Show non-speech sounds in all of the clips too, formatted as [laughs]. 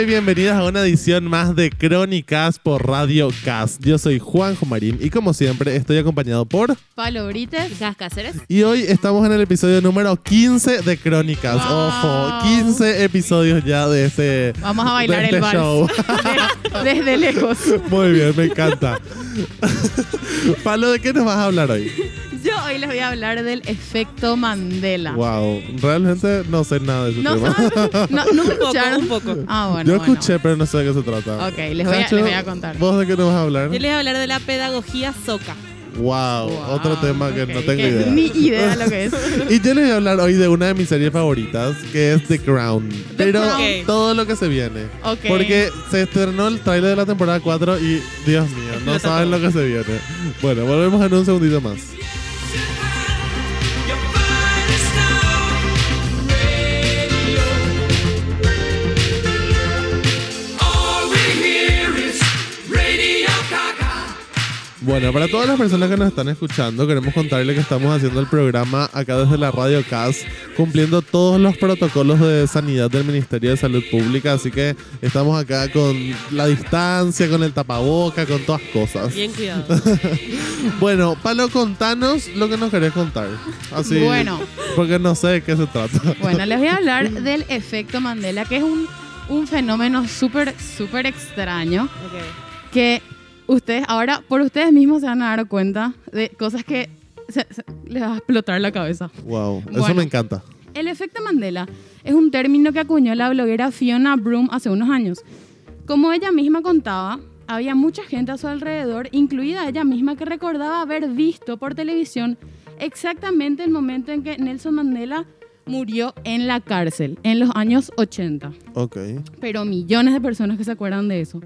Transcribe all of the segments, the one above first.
Y bienvenidas a una edición más de Crónicas por Radio Cast. Yo soy Juanjo Marín y como siempre estoy acompañado por... Pablo Brites. Gas Cáceres. Y hoy estamos en el episodio número 15 de Crónicas. Wow. Ojo, 15 episodios ya de este, Vamos a bailar este el vals. show. [laughs] De- desde lejos. Muy bien, me encanta. Pablo, ¿de qué nos vas a hablar hoy? Hoy les voy a hablar del efecto Mandela. Wow, realmente no sé nada de ese No tema. no, [laughs] Un poco, escucharon. un poco. Ah, bueno. Yo bueno. escuché, pero no sé de qué se trata. Ok, les voy, a, les voy a contar. ¿Vos de qué nos vas a hablar? Yo les voy a hablar de la pedagogía soca. Wow, Wow, otro tema que ok, no tengo que idea. Ni idea lo que es. [laughs] Y yo les voy a hablar hoy de una de mis series favoritas, que es The Crown. Pero Crown. todo lo que se viene. Ok. Porque se estrenó el tráiler de la temporada 4 y, Dios mío, no saben lo que se viene. Bueno, volvemos en un segundito más. Bueno, para todas las personas que nos están escuchando, queremos contarles que estamos haciendo el programa acá desde la Radio CAS, cumpliendo todos los protocolos de sanidad del Ministerio de Salud Pública, así que estamos acá con la distancia, con el tapaboca, con todas cosas. Bien cuidado. [laughs] Bueno, Palo, contanos lo que nos querés contar. Así, Bueno. Porque no sé de qué se trata. Bueno, les voy a hablar [laughs] del efecto Mandela, que es un, un fenómeno súper, súper extraño. Ok. que ustedes ahora por ustedes mismos se van a dar cuenta de cosas que se- se- les va a explotar la cabeza. Wow, eso Bueno. me encanta. El efecto Mandela es un término que acuñó la bloguera Fiona Broom hace unos años. Como ella misma contaba, había mucha gente a su alrededor, incluida ella misma, que recordaba haber visto por televisión exactamente el momento en que Nelson Mandela murió en la cárcel, en los años 80 Ok. pero millones de personas que se acuerdan de eso.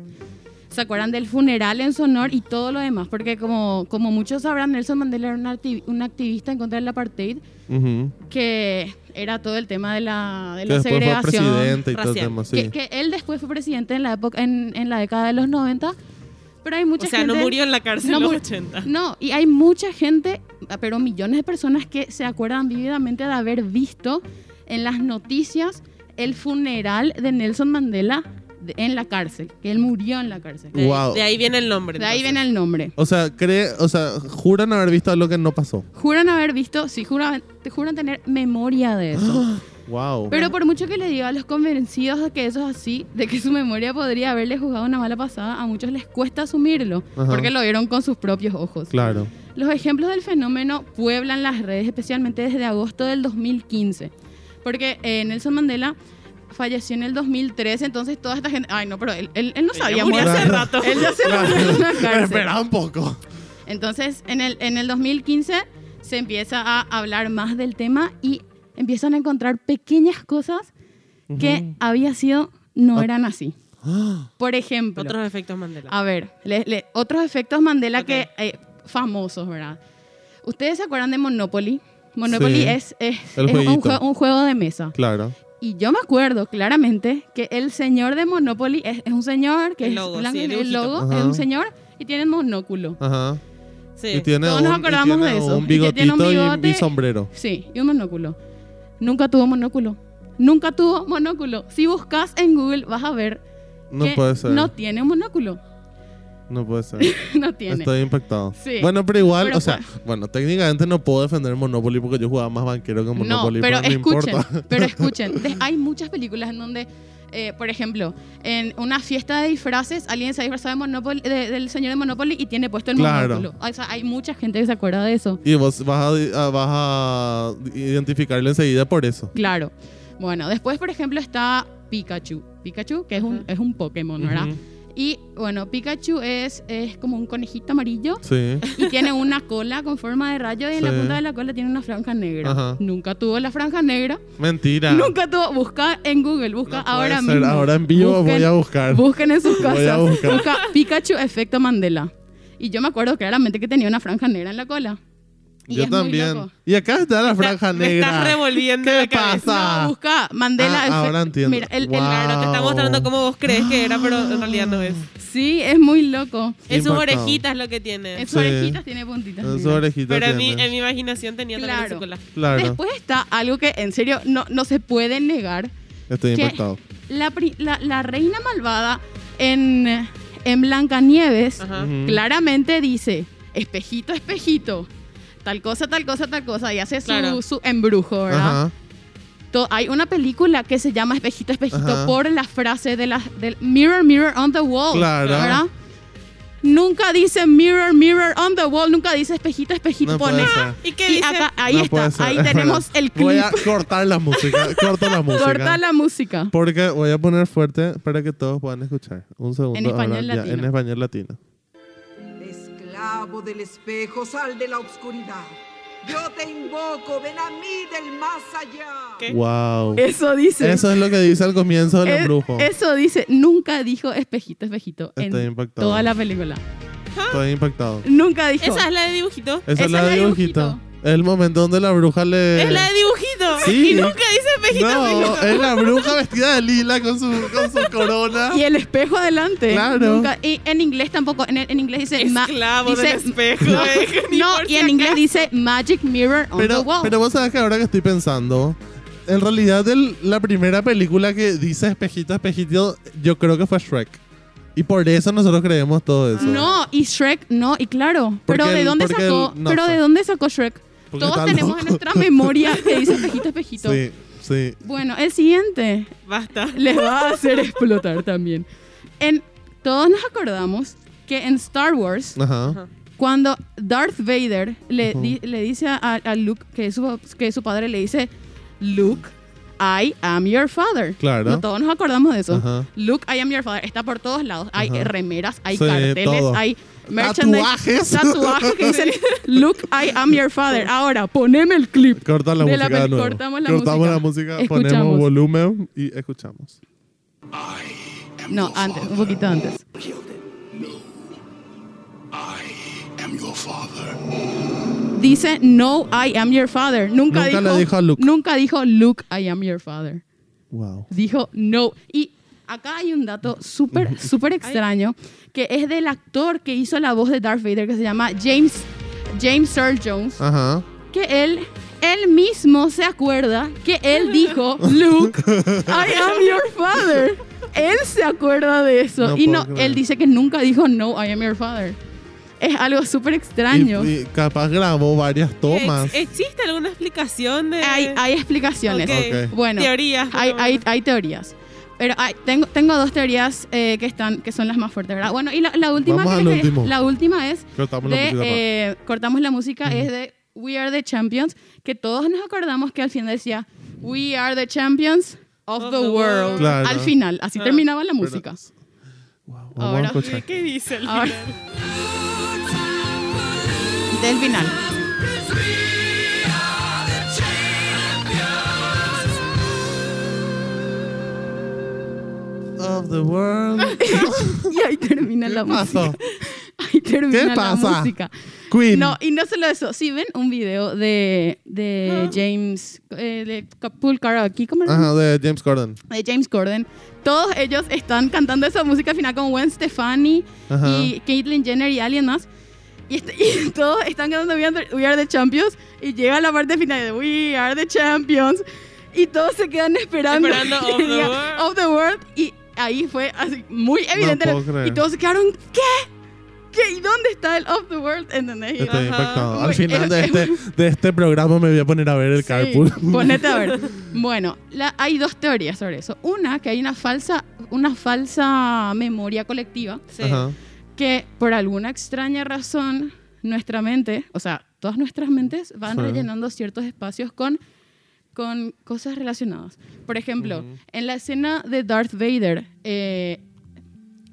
Se acuerdan del funeral en su honor y todo lo demás, porque como, como muchos sabrán, Nelson Mandela era un, acti- un activista en contra del apartheid, Ujú. que era todo el tema de la, de Que la después fue segregación. presidente y todo el tema, sí. que, que él después fue presidente en la época en, en la década de los 90, pero hay mucha O sea, gente... no murió en la cárcel no en los mur- 80. No, y hay mucha gente, pero millones de personas que se acuerdan vívidamente de haber visto en las noticias el funeral de Nelson Mandela de- en la cárcel, que él murió en la cárcel. De, Wow. de ahí viene el nombre. De ahí viene el nombre. O sea, cree, o sea, juran haber visto algo que no pasó. Juran haber visto, sí, juran, te juran tener memoria de eso. [gasps] Wow. Pero por mucho que le diga a los convencidos de que eso es así, de que su memoria podría haberle jugado una mala pasada, a muchos les cuesta asumirlo, Ajá. porque lo vieron con sus propios ojos. Claro. Los ejemplos del fenómeno pueblan las redes, especialmente desde agosto del 2015. Porque eh, Nelson Mandela falleció en el 2013, entonces toda esta gente... Ay, no, pero él, él- él no sabía murió hace rato. Él ya se murió en la cárcel. Espera un poco. Entonces, en el, en el 2015 se empieza a hablar más del tema y empiezan a encontrar pequeñas cosas que había sido, no Ah. eran así. [gasps] Por ejemplo, Otros efectos Mandela. a ver, le- le- otros efectos Mandela que eh, famosos, ¿verdad? ¿Ustedes se acuerdan de Monopoly? Monopoly Sí. es, es, El es un, jueguito. jue- un juego de mesa. Claro. Y yo me acuerdo claramente que el señor de Monopoly es, es un señor que El es blanco sí, el logo es un señor y tiene monóculo. Ajá. sí. Y tiene Todos un, nos y acordamos tiene de eso. un Y que tiene un bigotito y- bigote. y, sombrero. Sí, y un monóculo. Nunca tuvo monóculo. Nunca tuvo monóculo. Si buscas en Google vas a ver No que puede ser. no tiene un monóculo. No puede ser. [laughs] no tiene. Estoy impactado. Sí. Bueno, pero igual, Pero o sea, bueno, técnicamente no puedo defender Monopoly porque yo jugaba más banquero que No, Monopoly. pero escuchen, importa. pero [laughs] escuchen. De- hay muchas películas en donde, eh, por ejemplo, en una fiesta de disfraces, alguien se ha disfrazado de Monopoly- de- del señor de Monopoly y tiene puesto el Claro. monóculo. O sea, hay mucha gente que se acuerda de eso. Y vos vas a, vas a identificarlo enseguida por eso. Claro. Bueno, después, por ejemplo, está Pikachu. Pikachu, que es un, es un Pokémon, ¿verdad? Y bueno, Pikachu es, es como un conejito amarillo Sí. y tiene una cola con forma de rayo y en la Sí. punta de la cola tiene una franja negra. Ajá. Nunca tuvo la franja negra. Mentira. Nunca tuvo. Busca en Google, busca No ahora ser. mismo. Ahora en vivo Busquen- voy a buscar. Busquen en sus Voy a casas. buscar. Busca Pikachu efecto Mandela. Y yo me acuerdo claramente que tenía una franja negra en la cola. Y Yo es también. Y acá está la franja Me negra. estás revolviendo ¿Qué la cabeza. pasa? No, busca Mandela. Ah, ahora entiendo. Mira, el, el- Wow. Claro, te está mostrando cómo vos crees que era, pero en realidad no es. sí, es muy loco. En sus Impactado. orejitas lo que tiene. En sus Sí. orejitas tiene puntitas. En su mira. orejita Pero en mi, tiene. en mi imaginación tenía también Claro. su cola. Claro. Después está algo que en serio no, no se puede negar. Estoy que impactado. la, la- la reina malvada en, en Blancanieves Ajá. Claramente dice, espejito, espejito, tal cosa, tal cosa, tal cosa, y hace su, Claro. su embrujo, ¿verdad? Ajá. To- hay una película que se llama Espejito, Espejito Ajá. por la frase de la, del Mirror, Mirror on the Wall. Claro. ¿verdad? Nunca dice Mirror, Mirror on the Wall, nunca dice Espejito, Espejito. No puede ser. ¿Y qué dice? acá, ahí No está, ser. ahí Espera, tenemos [laughs] el Voy clip. a cortar la música. Corta la música. Corta la música. Porque voy a poner fuerte para que todos puedan escuchar. Un segundo. En español ahora ya, latino. en español latino. Esclavo del espejo, sal de la oscuridad. Yo te invoco, ven a mí del más allá. ¿Qué? Wow. Eso dice. Eso es lo que dice al comienzo del Es- embrujo. Eso dice, nunca dijo espejito, espejito Estoy en impactado. toda la película. Estoy impactado. Nunca dijo. Esa es la de dibujito. Esa, es la de dibujito. Es el momento donde la bruja le. Es la de dibujito. Sí. Y nunca dice espejito, No, espejito. es la bruja vestida de lila con su, con su corona. Y el espejo adelante. Claro. Nunca- y en inglés tampoco. En, en inglés dice. Esclavo dice, del espejo. [laughs] No, eh, no, y en inglés dice Magic Mirror on the Pero, Wall. pero vos sabés que ahora que estoy pensando, en realidad el- la primera película que dice espejito, espejito, yo creo que fue Shrek. Y por eso nosotros creemos todo eso. no, y Shrek, no, y claro. Porque Pero ¿de dónde sacó? el- no pero. ¿de dónde sacó Shrek? Todos tenemos en nuestra memoria [laughs] que dice espejito, espejito. Sí, sí. Bueno, el siguiente Basta. les va a hacer explotar también. En, todos nos acordamos que en Star Wars, Ajá. cuando Darth Vader le, di- le dice a, a Luke, que es, su, que su padre, le dice, Luke, I am your father. Claro. No, todos nos acordamos de eso. Ajá. Luke, I am your father. Está por todos lados. Hay Ajá. remeras, hay Sí, carteles, todo. hay. Tatuajes. Tatuajes que dicen, [laughs] Luke, I am your father. Ahora, poneme el clip. Corta la De música la de pel- nuevo. cortamos la Cortamos música. la música, Escuchamos. ponemos volumen y escuchamos. No, antes, un poquito antes. Dice, no, I am your father. Nunca, Nunca dijo, le dijo a Luke. Nunca dijo, Luke, I am your father. Wow. Dijo, no. Y acá hay un dato súper, súper extraño, que es del actor que hizo la voz de Darth Vader, que se llama James, James Earl Jones, Ajá. que él, él mismo se acuerda que él [laughs] dijo, Luke, I am your father. Él se acuerda de eso. No y no, creer. él dice que nunca dijo, no, I am your father. Es algo súper extraño. Y, y capaz grabó varias tomas. Ex- ¿Existe alguna explicación de...? hay, hay explicaciones. Ok. Ok. Bueno, Teorías. hay, hay, hay teorías. Pero hay- tengo, tengo dos teorías eh, que, están, que son las más fuertes, ¿verdad? Bueno, y la, la última, Vamos que al último. la última es Cortamos la de, música. eh, cortamos la música, es de We Are the Champions, que todos nos acordamos que al final decía We Are the Champions of, the, world. Claro. Al final, así Ah. terminaba la música. Wow, vamos ahora- a escuchar. ¿Qué dice el Ahora- final? Del final. Of the world. [laughs] Y ahí termina la ¿Qué pasó? música. Ahí termina ¿Qué la pasa? música. Queen. No, y no solo eso. Si ven un video de, de James, eh, de Pool Karaoke, ¿cómo era? Ajá, de James Corden. de James Corden, todos ellos están cantando esa música al final con Gwen Stefani Ajá. y Caitlyn Jenner y alguien más. Y, este- [laughs] y todos están cantando We Are, the, We Are the Champions y llega la parte final de We Are the Champions y todos se quedan esperando, Esperando [laughs] que Of the World. Of the World y ahí fue así muy evidente puedo creer. y todos se quedaron ¿qué? ¿Qué? ¿Y dónde está el Of the World? ¿Entendés? Estoy Ajá. impactado. Al final de este, de este programa me voy a poner a ver el Sí, carpool. Ponete a ver. [laughs] Bueno, la- hay dos teorías sobre eso. Una, que hay una falsa, una falsa memoria colectiva Sí. Ajá. que por alguna extraña razón nuestra mente, o sea, todas nuestras mentes van Sí. rellenando ciertos espacios con, con cosas relacionadas. Por ejemplo, en la escena de Darth Vader, eh,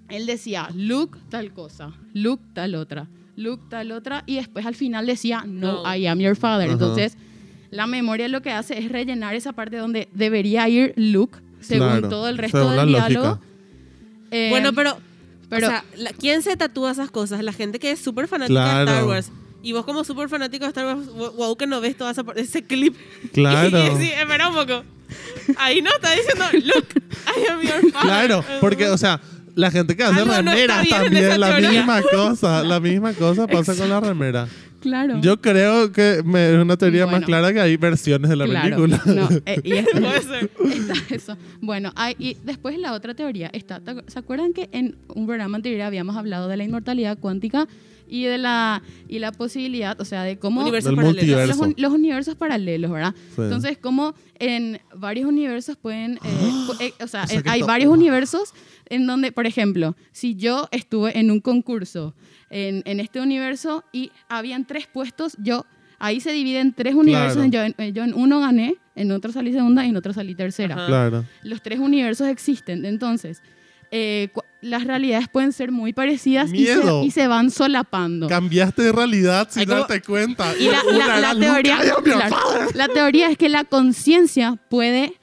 él decía, Luke tal cosa, Luke tal otra, Luke tal otra, y después al final decía, no, No. I am your father. Entonces, la memoria lo que hace es rellenar esa parte donde debería ir Luke, según Claro, todo el resto según del diálogo. Eh, Bueno, pero, pero- o sea, ¿quién se tatúa esas cosas? La gente que es súper fanática de. Star Wars. Y vos como súper fanático de Star Wars, wo- wow, que no ves todo esa ese clip. [laughs] Claro. Y, sí, espera un poco. Ahí no está diciendo, look, I am your father. Claro, porque, o sea, la gente que hace no remeras también, la teoría. misma cosa, la misma cosa pasa con la remera. Claro. Yo creo que me- es una teoría más Bueno. clara que hay versiones de la Claro. película. No, [laughs] eh, y es- Puede ser. está eso. Bueno, hay- y después la otra teoría está. ¿te acu- ¿Se acuerdan que en un programa anterior habíamos hablado de la inmortalidad cuántica y de la y la posibilidad, o sea, de cómo Universos paralelos. multiverso. los, los universos paralelos, ¿verdad? Sí. Entonces, como en varios universos pueden, eh, [gasps] pu- eh, o sea, O sea en- que hay varios universos en donde, por ejemplo, si yo estuve en un concurso en, en este universo y habían tres puestos, yo ahí se dividen tres universos. Claro. Yo, en, eh, yo en uno gané, en otro salí segunda y en otro salí tercera. Ajá. Claro. Los tres universos existen, entonces eh, las realidades pueden ser muy parecidas y se, y se van solapando. Cambiaste de realidad sin darte cuenta. Y la, la- la teoría, la teoría es que la conciencia puede,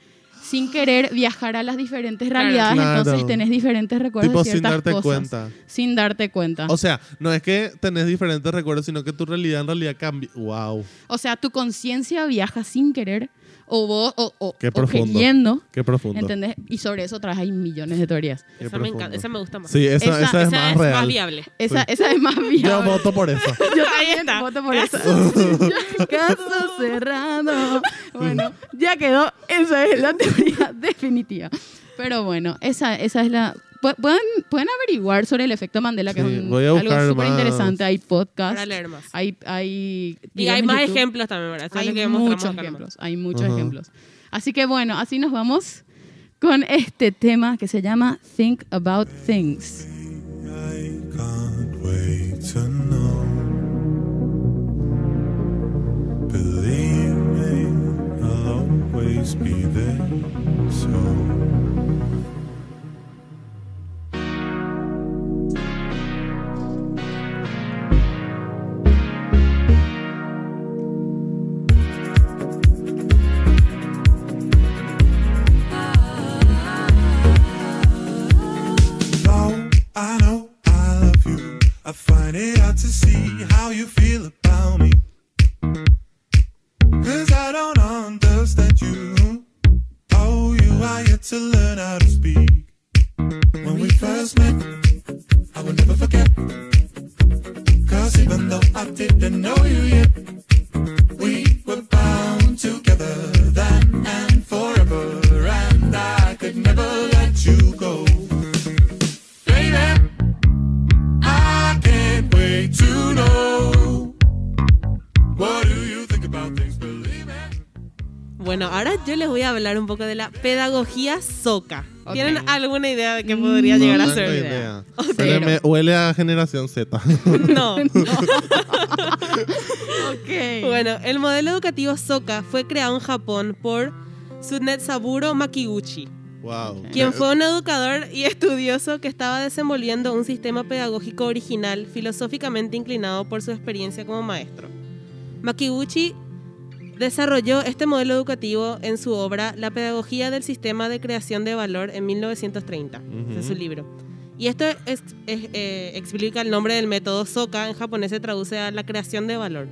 sin querer, viajar a las diferentes realidades. Claro. Entonces tenés diferentes recuerdos Tipo de sin ciertas darte cosas. cuenta. Sin darte cuenta. O sea, no es que tenés diferentes recuerdos, sino que tu realidad en realidad cambia. Wow, O sea, tu conciencia viaja sin querer o vos o, o- Qué o profundo. queriendo. qué profundo. ¿Entendés? Y sobre eso otra vez hay millones de teorías. Qué Esa me profundo. encanta, esa me gusta más. Sí, esa, Esa- esa es esa más es real. más viable. Esa, esa es más viable. Yo voto por eso. [laughs] Yo Ahí también voto por eso. [laughs] Caso cerrado. Bueno, ya quedó. Esa es la teoría [laughs] definitiva. Pero bueno, esa, esa es la. pu- Pueden, pueden averiguar sobre el efecto Mandela, que Sí, es un- voy a algo súper interesante. Hay podcasts. Para leer más. Hay, hay, Y hay más YouTube. ejemplos también, ¿verdad? Eso Hay que muchos acá ejemplos. Hay muchos Ajá. ejemplos. Así que bueno, así nos vamos con este tema que se llama Think About Things. I can't wait to know. Believe be there. So. Though I know I love you, I find it hard to see how you feel Are yet to learn how to speak. When we first met, I will never forget. Cause even though I didn't know you hablar un poco de la pedagogía soca. Ok. ¿Tienen alguna idea de qué podría llegar a No tengo ser? idea. Ok. Pero me huele a generación Z. [laughs] No. [laughs] Ok. Bueno, el modelo educativo Soka fue creado en Japón por Tsunetsaburo Makiguchi, wow. quien fue un educador y estudioso que estaba desenvolviendo un sistema pedagógico original filosóficamente inclinado por su experiencia como maestro. Makiguchi desarrolló este modelo educativo en su obra La pedagogía del sistema de creación de valor en 1930, ese es su Ujú. libro. Y esto es- es- eh, explica el nombre del método Soka, en japonés se traduce a la creación de valor.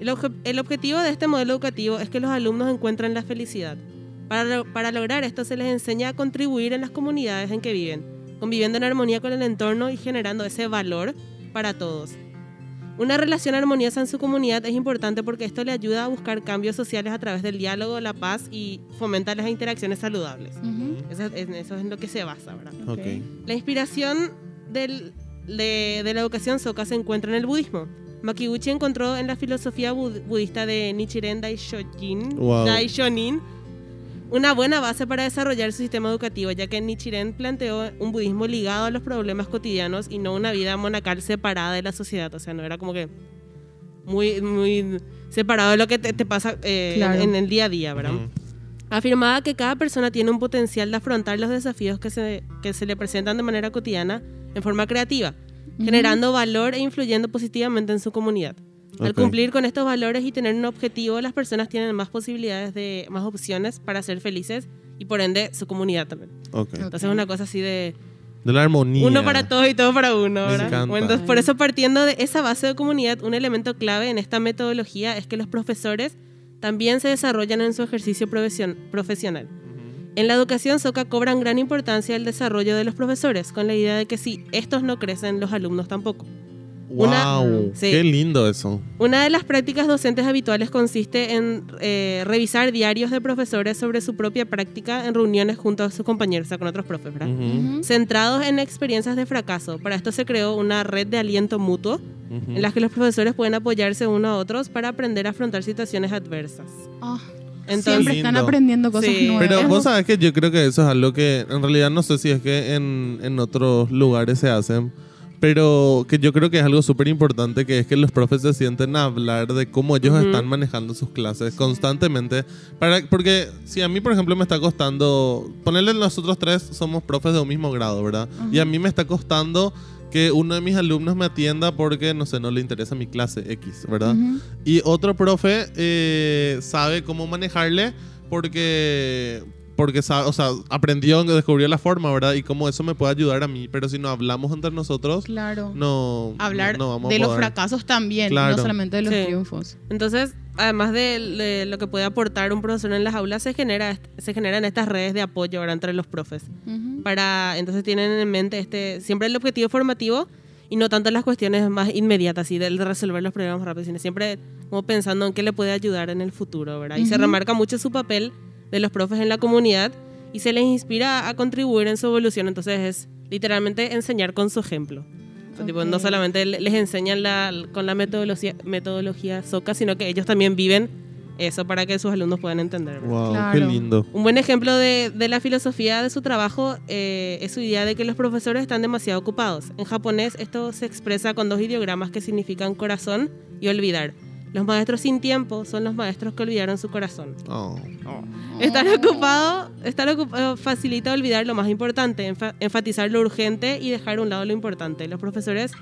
El, obje- el objetivo de este modelo educativo es que los alumnos encuentren la felicidad. Para, lo- para lograr esto se les enseña a contribuir en las comunidades en que viven, conviviendo en armonía con el entorno y generando ese valor para todos. Una relación armoniosa en su comunidad es importante porque esto le ayuda a buscar cambios sociales a través del diálogo, la paz y fomenta las interacciones saludables. Ujú. Eso es, en eso es en lo que se basa, ¿verdad? Ok. La inspiración del- de, de la educación soka se encuentra en el budismo. Makiguchi encontró en la filosofía bud- budista de Nichiren Daishonin, Wow. Daishonin una buena base para desarrollar su sistema educativo, ya que Nichiren planteó un budismo ligado a los problemas cotidianos y no una vida monacal separada de la sociedad. O sea, no era como que muy, muy separado de lo que te, te pasa eh, Claro. en el día a día, ¿verdad? Ujú. Afirmaba que cada persona tiene un potencial de afrontar los desafíos que se, que se le presentan de manera cotidiana en forma creativa, generando valor e influyendo positivamente en su comunidad. Al cumplir con estos valores y tener un objetivo, las personas tienen más posibilidades de, más opciones para ser felices y por ende su comunidad también. Ok. Entonces es una cosa así de De la armonía. uno para todos y todo para uno, Me ¿verdad? encanta. Bueno, entonces, por eso partiendo de esa base de comunidad, un elemento clave en esta metodología es que los profesores también se desarrollan en su ejercicio profesion- profesional. En la educación SOCA cobran gran importancia el desarrollo de los profesores, con la idea de que si estos no crecen, los alumnos tampoco. Una- Wow, Sí. qué lindo eso. Una de las prácticas docentes habituales consiste en eh, revisar diarios de profesores sobre su propia práctica en reuniones junto a sus compañeros, o sea, con otros profes, ¿verdad? Ujú, Centrados en experiencias de fracaso. Para esto se creó una red de aliento mutuo ujú. en las que los profesores pueden apoyarse unos a otros para aprender a afrontar situaciones adversas. Ah, Entonces, siempre están Lindo. aprendiendo cosas Sí. nuevas. Pero vos sabés que yo creo que eso es algo que en realidad no sé si es que en, en otros lugares se hacen, pero que yo creo que es algo súper importante, que es que los profes se sienten a hablar de cómo ellos Ujú. están manejando sus clases constantemente. Para, porque si a mí, por ejemplo, me está costando, ponerle nosotros tres somos profes de un mismo grado, ¿verdad? Y a mí me está costando que uno de mis alumnos me atienda porque, no sé, no le interesa mi clase X, ¿verdad? Ujú. Y otro profe eh, sabe cómo manejarle porque, porque sabe, o sea, aprendió, descubrió la forma, ¿verdad? Y cómo eso me puede ayudar a mí. Pero si no hablamos entre nosotros, Claro. no, Hablar no vamos de a los fracasos también, Claro. no solamente de los Sí. triunfos. entonces, además de, de lo que puede aportar un profesor en las aulas, se, genera, se generan estas redes de apoyo ¿verdad? entre los profes. Ujú. para entonces tienen en mente este siempre el objetivo formativo y no tanto las cuestiones más inmediatas y de de resolver los problemas más rápido, sino siempre como pensando en qué le puede ayudar en el futuro, ¿verdad? Y se Ujú. remarca mucho su papel de los profes en la comunidad y se les inspira a contribuir en su evolución, entonces es literalmente enseñar con su ejemplo. O sea, tipo, no solamente le- les enseñan la, con la metodología, metodología SOCA, sino que ellos también viven eso para que sus alumnos puedan entender. Wow, qué Claro. lindo. Un buen ejemplo de, de la filosofía de su trabajo eh, es su idea de que los profesores están demasiado ocupados. En japonés esto se expresa con dos ideogramas que significan corazón y olvidar. Los maestros sin tiempo son los maestros que olvidaron su corazón. Oh. Estar ocupado, estar ocupado facilita olvidar lo más importante, enfa- enfatizar lo urgente y dejar a un lado lo importante. Los profesores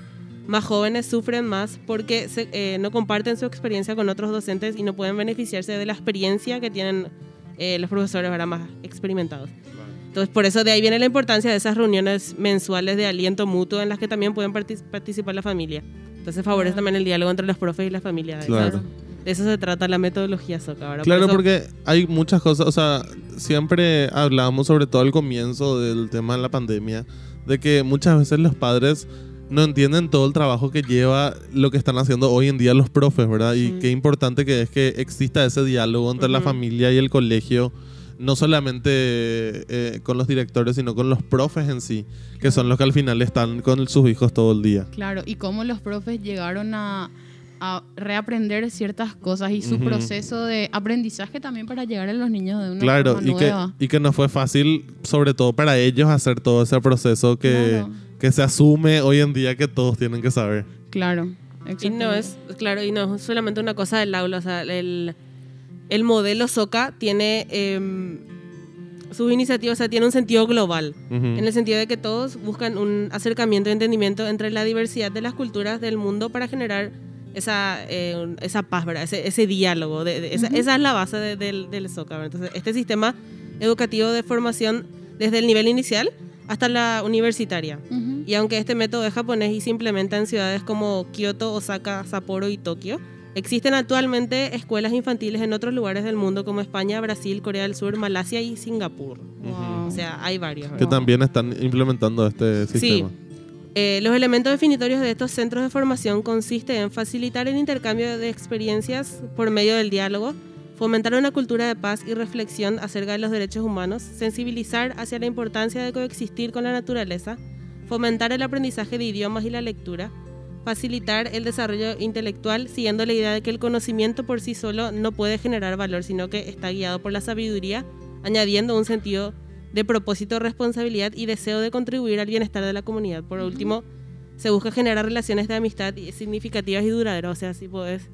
más jóvenes sufren más porque se- eh, no comparten su experiencia con otros docentes y no pueden beneficiarse de la experiencia que tienen eh, los profesores ahora más experimentados. Entonces, por eso de ahí viene la importancia de esas reuniones mensuales de aliento mutuo en las que también pueden partic- participar la familia. Entonces, favorece también el diálogo entre los profes y la familia. Claro. De eso se trata la metodología SOCA. ¿verdad? Por Claro, eso- porque hay muchas cosas, o sea, siempre hablamos sobre todo al comienzo del tema de la pandemia, de que muchas veces los padres no entienden todo el trabajo que lleva lo que están haciendo hoy en día los profes, ¿verdad? Y Sí. qué importante que es que exista ese diálogo entre la familia y el colegio, no solamente eh, con los directores, sino con los profes en sí, que son los que al final están con sus hijos todo el día. Claro, y cómo los profes llegaron a, a reaprender ciertas cosas y su proceso de aprendizaje también para llegar a los niños de una Claro, forma y que, y que no fue fácil, sobre todo para ellos, hacer todo ese proceso que, Claro. que se asume hoy en día que todos tienen que saber. Claro, Y no es, claro, y no es solamente una cosa del aula, o sea, el, el modelo SOCA tiene em, sus iniciativas, o sea, tiene un sentido global, Ujú. en el sentido de que todos buscan un acercamiento y entendimiento entre la diversidad de las culturas del mundo para generar esa, eh, esa paz, ¿verdad? Ese, ese diálogo, de, de- esa, Ujú. esa es la base de- del, del SOCA. ¿verdad? Entonces, este sistema educativo de formación desde el nivel inicial hasta la universitaria. Ujú. Y aunque este método es japonés y se implementa en ciudades como Kioto, Osaka, Sapporo y Tokio, existen actualmente escuelas infantiles en otros lugares del mundo como España, Brasil, Corea del Sur, Malasia y Singapur. Wow. O sea, hay varios. Que también están implementando este sistema. Eh, los elementos definitorios de estos centros de formación consisten en facilitar el intercambio de experiencias por medio del diálogo, fomentar una cultura de paz y reflexión acerca de los derechos humanos, sensibilizar hacia la importancia de coexistir con la naturaleza, fomentar el aprendizaje de idiomas y la lectura, facilitar el desarrollo intelectual siguiendo la idea de que el conocimiento por sí solo no puede generar valor, sino que está guiado por la sabiduría, añadiendo un sentido de propósito, responsabilidad y deseo de contribuir al bienestar de la comunidad. Por último, se busca generar relaciones de amistad significativas y duraderas. O sea, si puedes.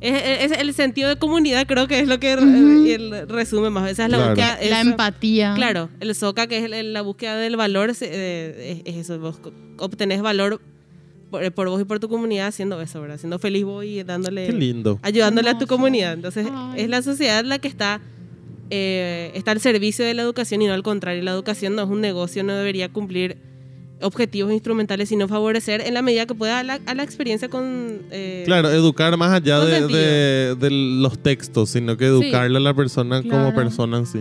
Es, es- es el sentido de comunidad, creo que es lo que el resume más. Esa es la Claro. búsqueda. La empatía. Claro, el SOCA, que es el- la búsqueda del valor, eh, es, es eso. Vos obtenés valor por, por vos y por tu comunidad haciendo eso, ¿verdad? Siendo feliz vos y dándole Qué lindo. ayudándole a tu comunidad. Entonces, Ay. es la sociedad la que está, eh, está al servicio de la educación y no al contrario. La educación no es un negocio, no debería cumplir objetivos instrumentales, sino favorecer en la medida que pueda a la, a la experiencia con... eh, Claro, educar más allá de, sentido. de- de los textos, sino que educarle a la persona como persona en sí.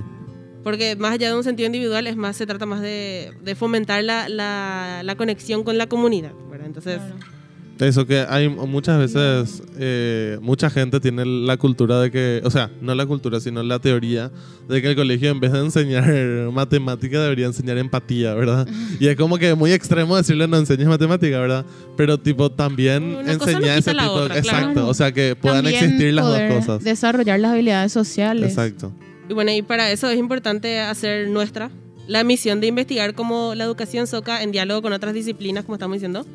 Porque más allá de un sentido individual, es más, se trata más de, de fomentar la, la, la conexión con la comunidad. ¿verdad? Entonces, Claro. Eso que hay muchas veces, eh, mucha gente tiene la cultura de que, o sea, no la cultura, sino la teoría de que el colegio en vez de enseñar [laughs] matemática debería enseñar empatía, ¿verdad? Y es como que muy extremo decirle no enseñes matemática, ¿verdad? Pero tipo también enseñar ese tipo, otra, exacto, claro. o sea que puedan También existir las dos poder cosas. Desarrollar las habilidades sociales. Exacto. Y bueno, y para eso es importante hacer nuestra la misión de investigar cómo la educación SOCA en diálogo con otras disciplinas, como estamos diciendo,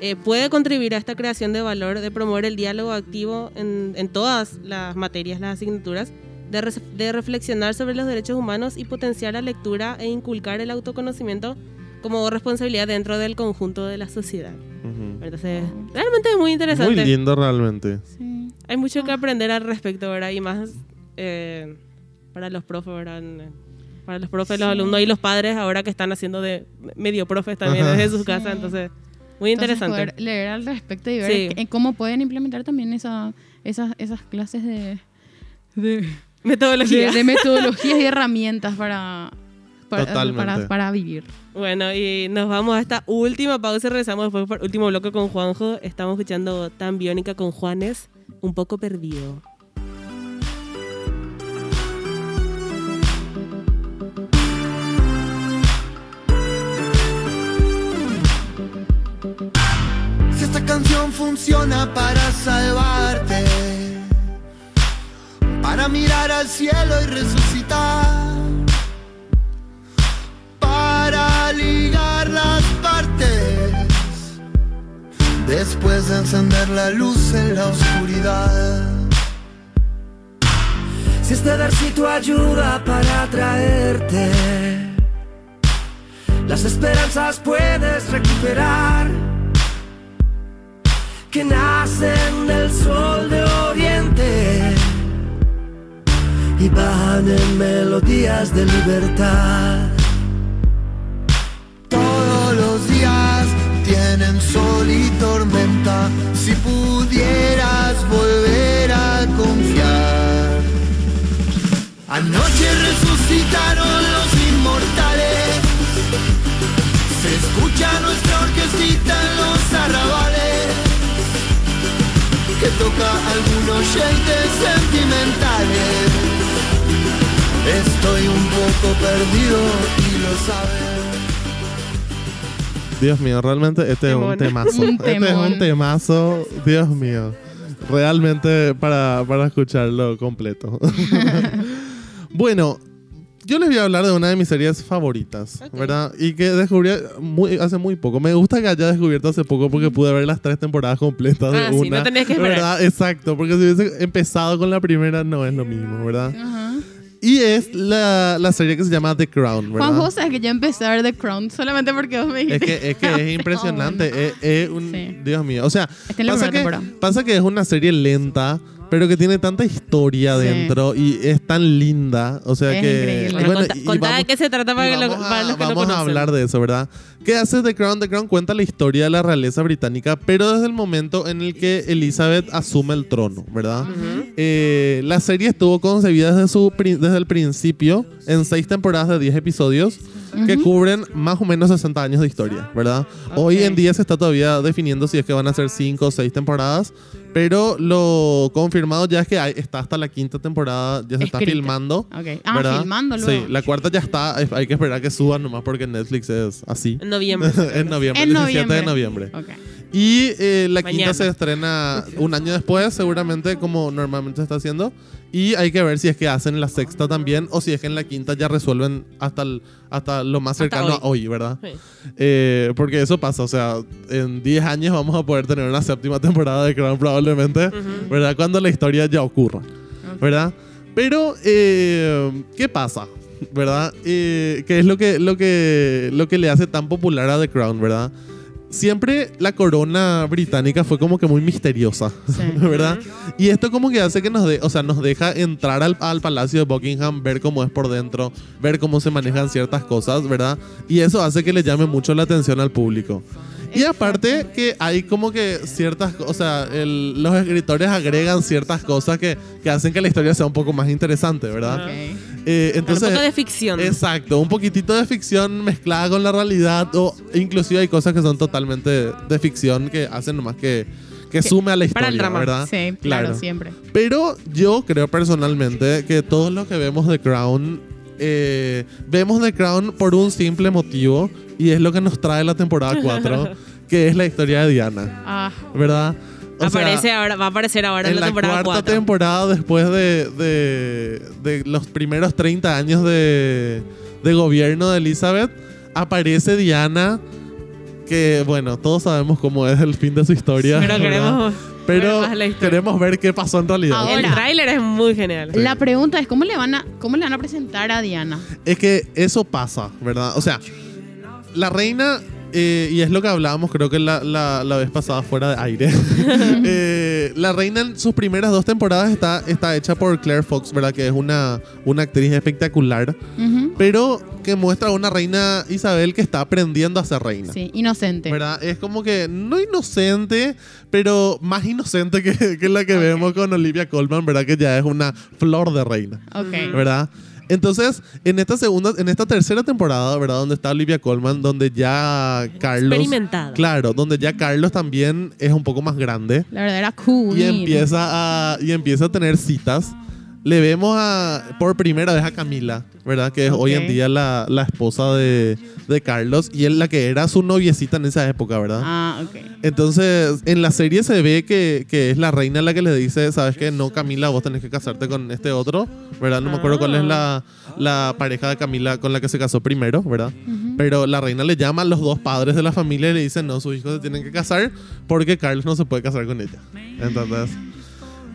eh, puede contribuir a esta creación de valor, de promover el diálogo activo en, en todas las materias, las asignaturas, de, res- de reflexionar sobre los derechos humanos y potenciar la lectura e inculcar el autoconocimiento como responsabilidad dentro del conjunto de la sociedad. Ujú. Entonces, realmente es muy interesante. Muy lindo realmente. Sí. Hay mucho que aprender al respecto, ¿verdad? Y más eh, para los profes, ¿verdad? Para los profes, los alumnos y los padres ahora que están haciendo de medio profes también Ajá. desde sus casas. Sí. Entonces, muy Entonces, interesante. poder leer al respecto y ver Sí. que- cómo pueden implementar también esa, esas, esas clases de, de, Metodología. de- de metodologías y herramientas para, para, para, para vivir. Bueno, y nos vamos a esta última pausa y regresamos después por último bloque con Juanjo. Estamos escuchando Tan Biónica con Juanes, un poco perdido. Canción funciona para salvarte, para mirar al cielo y resucitar, para ligar las partes, después de encender la luz en la oscuridad. Si este versito ayuda para atraerte, las esperanzas puedes recuperar que nacen del sol de oriente y van en melodías de libertad. Todos los días tienen sol y tormenta, si pudieras volver a confiar. Anoche resucitaron los inmortales, se escucha nuestra orquestita en los arrabales que toca algunos shades sentimentales. Estoy un poco perdido y lo sabes. Dios mío, realmente este es un temazo. [laughs] Un este es un temazo, Dios mío. Realmente para, para escucharlo completo. [laughs] bueno, yo les voy a hablar de una de mis series favoritas, ¿verdad? Y que descubrí muy, hace muy poco. Me gusta que haya descubierto hace poco porque pude ver las tres temporadas completas de Ah, sí, una. no tenías que esperar. ¿verdad? Exacto, porque si hubiese empezado con la primera no es lo mismo, ¿verdad? Ajá. Y es la, la serie que se llama The Crown, ¿verdad? Juanjo, sabes que yo empecé a ver The Crown solamente porque vos me Es dijiste. que es, que es [laughs] impresionante. bueno. es, es un, Sí. Dios mío. O sea, la pasa que, pasa que es una serie lenta, pero que tiene tanta historia Sí. dentro y es tan linda. O sea Es que. Bueno, contá- de vamos- qué se trata para, que lo- vamos a, para los que no vamos a hablar de eso, ¿verdad? ¿Qué hace The Crown? The Crown cuenta la historia de la realeza británica, pero desde el momento en el que Elizabeth asume el trono, ¿verdad? Eh, la serie estuvo concebida desde, su, desde el principio en seis temporadas de 10 episodios que cubren más o menos 60 años de historia, ¿verdad? Hoy en día se está todavía definiendo si es que van a ser 5 o 6 temporadas, pero lo confirmado ya es que hay- está hasta la quinta temporada, ya se está Escrita. filmando. Ok. Ah, ¿verdad? filmando Sí, luego. la cuarta ya está, hay que esperar que suban nomás porque Netflix es así. En noviembre. [laughs] en noviembre, En el 17 de noviembre. noviembre. Y eh, la Mañana. quinta se estrena un año después, seguramente, como normalmente se está haciendo. Y hay que ver si es que hacen la sexta también o si es que en la quinta ya resuelven hasta, el- hasta lo más Hasta cercano hoy. a hoy, ¿verdad? Sí. Eh, porque eso pasa, o sea, en 10 años vamos a poder tener una séptima temporada de Crown probablemente, ¿verdad? Cuando la historia ya ocurra, ¿verdad? Pero, eh, ¿qué pasa? ¿Verdad? Eh, ¿Qué es lo que, lo, que, lo que le hace tan popular a The Crown, ¿verdad? Siempre la corona británica fue como que muy misteriosa, Sí. [laughs] ¿verdad? Y esto como que hace que nos, de, o sea, nos deja entrar al, al palacio de Buckingham, ver cómo es por dentro, ver cómo se manejan ciertas cosas, ¿verdad? Y eso hace que le llame mucho la atención al público. Y aparte que hay como que ciertas, o sea, el- los escritores agregan ciertas cosas que, que hacen que la historia sea un poco más interesante, ¿verdad? Ok. Eh, un entonces, poco de ficción. Exacto, un poquitito de ficción mezclada con la realidad o inclusive hay cosas que son totalmente de, de ficción que hacen nomás que, que sume a la historia, para el drama. ¿verdad? Sí, claro, siempre. Pero yo creo personalmente que todos los que vemos The Crown, eh, vemos The Crown por un simple motivo y es lo que nos trae la temporada 4, [laughs] que es la historia de Diana, Ah, ¿verdad? O sea, Aparece ahora, va a aparecer ahora en, en la temporada cuarta 4. temporada, después de, de- de los primeros 30 años de, de gobierno de Elizabeth, aparece Diana, que bueno, todos sabemos cómo es el fin de su historia. Pero queremos Pero queremos ver qué pasó en realidad. Ahora- El tráiler es muy genial. La pregunta es, ¿cómo le, van a, ¿cómo le van a presentar a Diana? Es que eso pasa, ¿verdad? O sea, la reina, eh, y es lo que hablábamos creo que la, la- la vez pasada fuera de aire, [laughs] Eh, la reina en sus primeras dos temporadas está, está hecha por Claire Fox, ¿verdad? Que es una, una actriz espectacular, Ujú. pero que muestra a una reina Isabel que está aprendiendo a ser reina. Sí, inocente. ¿Verdad? Es como que no inocente, pero más inocente que, que la que vemos con Olivia Colman, ¿verdad? Que ya es una flor de reina. Ok. ¿verdad? Entonces, en esta segunda, en esta tercera temporada, ¿verdad? Donde está Olivia Colman, donde ya Carlos. Experimentada. Claro, donde ya Carlos también es un poco más grande. La verdad era cool. Y empieza a. Y empieza a tener citas. Le vemos a, por primera vez a Camila, ¿verdad? Que es hoy en día la, la esposa de, de Carlos. Y él la que era su noviecita en esa época, ¿verdad? Ah, ok. Entonces, en la serie se ve que, que es la reina la que le dice, ¿sabes qué? No, Camila, vos tenés que casarte con este otro, ¿verdad? No me acuerdo cuál es la, la pareja de Camila con la que se casó primero, ¿verdad? Pero la reina le llama a los dos padres de la familia y le dice, no, sus hijos se tienen que casar porque Carlos no se puede casar con ella. Entonces,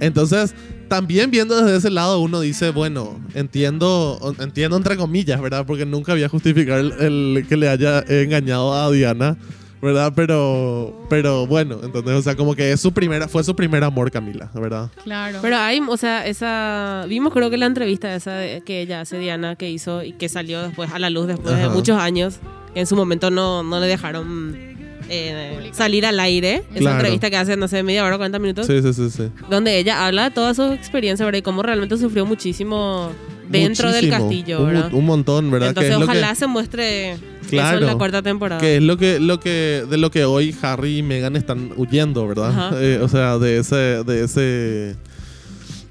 entonces también viendo desde ese lado uno dice, bueno, entiendo, entiendo entre comillas, ¿verdad? Porque nunca había justificar el, el que le haya engañado a Diana. ¿Verdad? Pero, pero bueno, entonces, o sea, como que es su primera, fue su primer amor, Camila, ¿verdad? Claro. Pero hay, o sea, esa. Vimos, creo que la entrevista esa de- que ella hace, Diana, que hizo y que salió después a la luz después de muchos años. Que en su momento no, no le dejaron eh, salir al aire. Esa Claro. entrevista que hace, no sé, media hora, 40 minutos. Sí, sí, sí, sí. Donde ella habla de toda su experiencia, ¿verdad? Y cómo realmente sufrió muchísimo dentro del Muchísimo. castillo, un, ¿verdad? un montón, ¿verdad? Entonces, que es lo ojalá que, se muestre eso Claro. en la cuarta temporada. que es lo que, lo que, de lo que hoy Harry y Meghan están huyendo, ¿verdad? [laughs] Eh, o sea, de ese, de ese,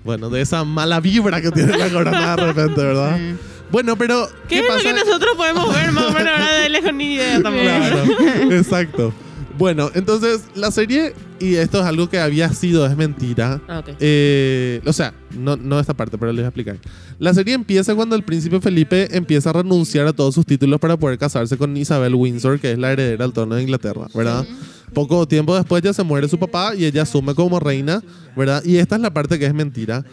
bueno, de esa mala vibra que tiene la [laughs] corona de repente, ¿verdad? Mm. Bueno, pero ¿Qué, ¿qué, es lo que nosotros podemos ver más o menos ahora de lejos ni idea tampoco? Claro, [laughs] exacto. Bueno, entonces la serie, y esto es algo que había sido, es mentira. Ah, ok. Eh, o sea, no, no esta parte, pero les voy a explicar. La serie empieza cuando el príncipe Felipe empieza a renunciar a todos sus títulos para poder casarse con Isabel Windsor, que es la heredera al trono de Inglaterra, ¿verdad? Poco tiempo después ya se muere su papá y ella asume como reina, ¿verdad? Y esta es la parte que es mentira.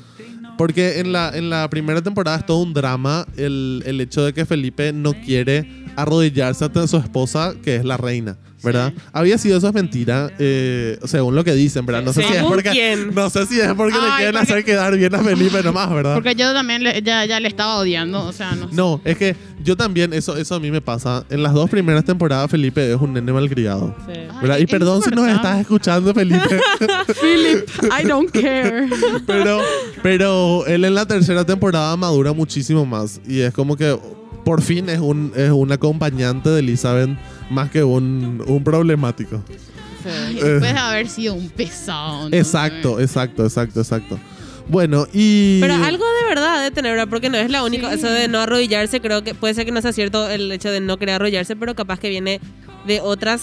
Porque en la, en la primera temporada es todo un drama el, el hecho de que Felipe no quiere arrodillarse ante su esposa, que es la reina, ¿verdad? Había sido eso es mentira, eh, según lo que dicen, ¿verdad? No sé si es ¿Según porque, quién? no sé si es porque le quieren porque- hacer quedar bien a Felipe nomás, ¿verdad? Porque yo también le- ya, ya le estaba odiando, o sea, no sé. No, es que yo también, eso, eso a mí me pasa. En las dos primeras temporadas Felipe es un nene malcriado. Sí. ¿verdad? Ay, y perdón si nos estás escuchando, Felipe. [laughs] Philip, I don't care. pero, pero él en la tercera temporada madura muchísimo más. Y es como que por fin es un, es un acompañante de Elizabeth más que un, un problemático. Sí. Después de haber sido un pesado. ¿no? Exacto, exacto, exacto, exacto. Bueno, y. Pero algo de verdad de tener, ¿verdad? Porque no es la única. Sí. Eso de no arrodillarse, creo que puede ser que no sea cierto el hecho de no querer arrodillarse, pero capaz que viene de otras.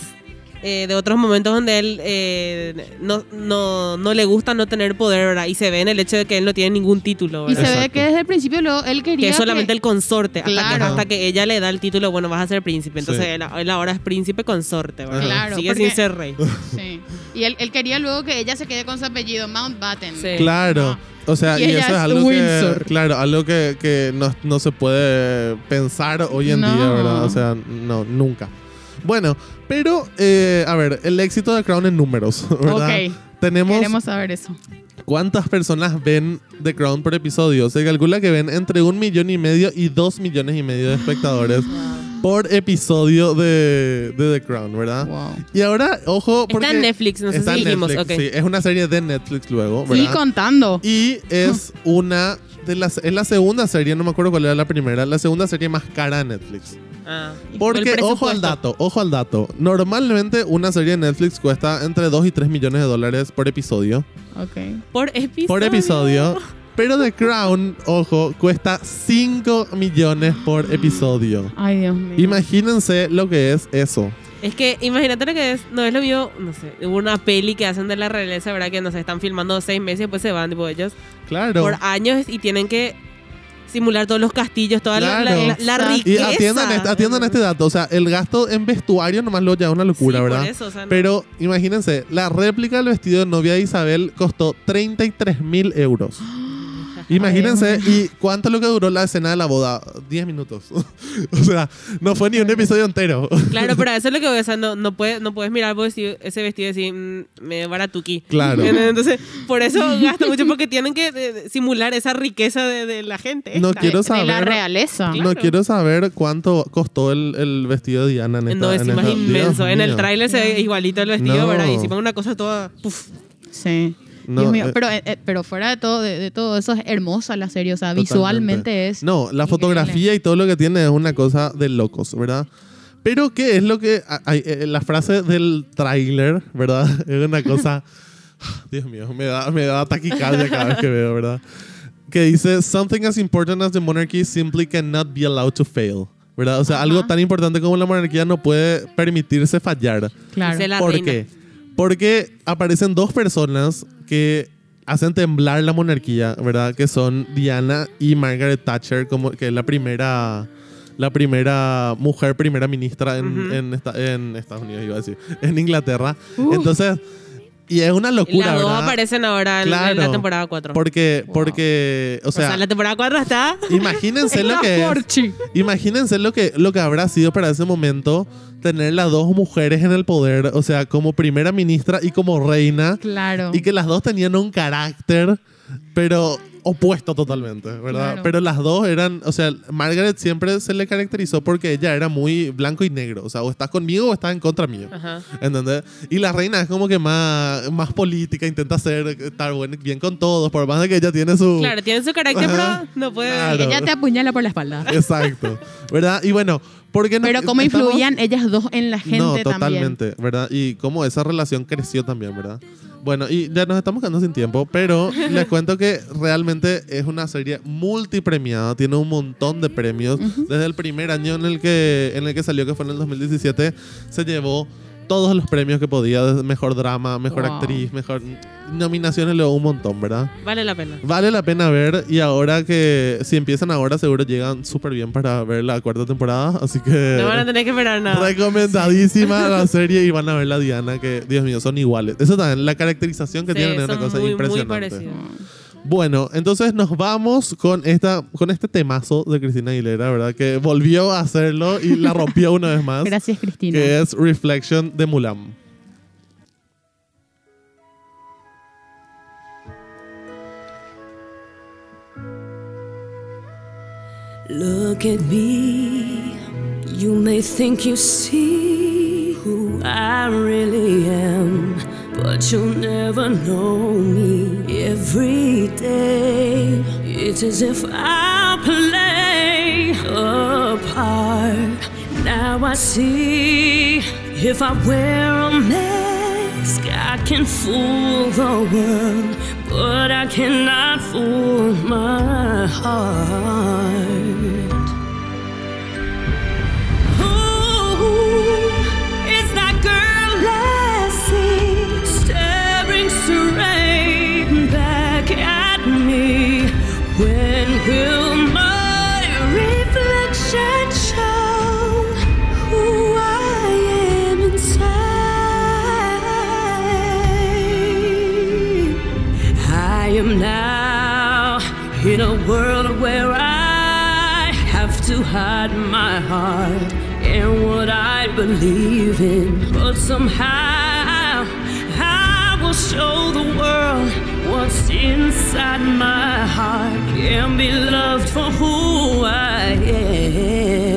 Eh, de otros momentos donde él eh, no, no, no le gusta no tener poder, ¿verdad? Y se ve en el hecho de que él no tiene ningún título, Y ¿verdad? se ve que desde el principio luego él quería. que es solamente que- el consorte, hasta, que, hasta que ella le da el título, bueno, vas a ser príncipe. Entonces Sí. él, él ahora es príncipe consorte, ¿verdad? Claro, Sigue porque- sin ser rey. [laughs] Sí. Y él, él quería luego que ella se quede con su apellido, Mountbatten. Sí. Claro. O sea, Y y, eso es es algo que, Windsor. claro, algo que, que no, no se puede pensar hoy en No. día, ¿verdad? O sea, no, nunca. Bueno, pero, eh, a ver, el éxito de Crown en números, [laughs] ¿verdad? Ok. Tenemos Queremos saber eso. cuántas personas ven The Crown por episodio. Se calcula que ven entre un millón y medio y dos millones y medio de espectadores [gasps] por episodio de, de The Crown, ¿verdad? Wow. Y ahora, ojo, porque... Está en Netflix, no sé está si en dijimos. Netflix, sí, es una serie de Netflix luego, ¿verdad? contando. Y es [laughs] una de las, es la segunda serie, no me acuerdo cuál era la primera, la segunda serie más cara de Netflix. Ah, Porque, ojo al dato, ojo al dato. Normalmente una serie de Netflix cuesta entre 2 y 3 millones de dólares por episodio. Ok. Por episodio. Por episodio. Pero The Crown, ojo, cuesta 5 millones por episodio. Ay, Dios mío. Imagínense lo que es eso. Es que imagínate lo que es, no es lo mío, no sé, hubo una peli que hacen de la realeza, ¿verdad? Que no sé, están filmando seis meses y después se van, tipo ellos, Claro. por años y tienen que simular todos los castillos, toda la- la, Claro. la- la Exacto. Y riqueza. atiendan, este, atiendan este dato. O sea, el gasto en vestuario nomás lo lleva una locura, Sí, por ¿verdad? eso, o sea, no- Pero imagínense, la réplica del vestido de novia de Isabel costó 33 mil euros. Imagínense, ¿y cuánto es lo que duró la escena de la boda? 10 minutos. [laughs] o sea, no fue ni un episodio entero. Claro, pero eso es lo que voy a decir, no, no, puedes, no puedes mirar vestido- ese vestido y decir, mm, me baratuki. Claro. [laughs] Entonces, por eso gasta mucho, porque tienen que eh, simular esa riqueza de, de la gente. No esta. quiero De la saber. realeza. Claro. No quiero saber cuánto costó el, el vestido de Diana en esta No, encima es esta- inmenso. Dios En el tráiler se ve igualito el vestido, No. ¿verdad? Y encima una cosa toda... puf. Sí. No, Dios mío, eh, pero, eh, eh, pero fuera de todo, de, de todo eso es hermosa la serie, o sea, Totalmente. visualmente es. No, la increíble. fotografía y todo lo que tiene es una cosa de locos, ¿verdad? Pero ¿qué es lo que... a- hay- eh, la frase del tráiler, ¿verdad? [laughs] Es una cosa... [sighs] Dios mío, me da, me da taquicardia cada vez que veo, ¿verdad? Que dice, something as important as the monarchy simply cannot be allowed to fail. ¿Verdad? O sea, Ajá. algo tan importante como la monarquía no puede permitirse fallar. Claro. ¿Por reina. qué? Porque aparecen dos personas que hacen temblar la monarquía, ¿verdad? Que son Diana y Margaret Thatcher, como que es la primera la primera mujer primera ministra en, Ujú. en, esta- en Estados Unidos, iba a decir, en Inglaterra. Entonces, y es una locura, Las dos ¿verdad? aparecen ahora en, en la temporada 4. Porque, porque, o o sea, sea, la temporada 4 está... imagínense [laughs] lo que es. Imagínense lo que, lo que habrá sido para ese momento tener las dos mujeres en el poder, o sea, como primera ministra y como reina, Claro. y que las dos tenían un carácter, pero opuesto totalmente, ¿verdad? Claro. Pero las dos eran, o sea, Margaret siempre se le caracterizó porque ella era muy blanco y negro, o sea, o estás conmigo o estás en contra mío. Ajá. ¿Entendés? Y la reina es como que más, más política, intenta ser, estar buen- bien con todos, por más de que ella tiene su... Claro, tiene su carácter, Ajá. pero no puede... Claro. Ella te apuñala por la espalda. Exacto, ¿verdad? Y bueno, porque Pero cómo influían ellas dos en la gente no, también. totalmente, ¿verdad? Y cómo esa relación creció también, ¿verdad? Bueno, y ya nos estamos quedando sin tiempo, pero [laughs] les cuento que realmente es una serie multipremiada, tiene un montón de premios. Desde el primer año en el que en el que salió, que fue en el 2017, se llevó todos los premios que podía, mejor drama, mejor Wow. actriz, mejor nominaciones, luego un montón, ¿verdad? Vale la pena. Vale la pena ver y ahora que si empiezan ahora seguro llegan súper bien para ver la cuarta temporada, así que No van a tener que esperar nada. recomendadísima la [laughs] serie y van a ver la Diana que Dios mío son iguales. Eso también la caracterización que Sí, tienen es una cosa muy, muy impresionante. parecidos. Bueno, entonces nos vamos con esta con este temazo de Cristina Aguilera, ¿verdad? Que volvió a hacerlo y la rompió una vez más. Gracias, Cristina. Que es Reflection de Mulan. Look at me. You may think you see who I really am, but you'll never know me. Every day, it's as if I play a part. Now I see if I wear a mask, I can fool the world, but I cannot fool my heart. Hide my heart and what I believe in. But somehow show the world what's inside my heart and be loved for who I am.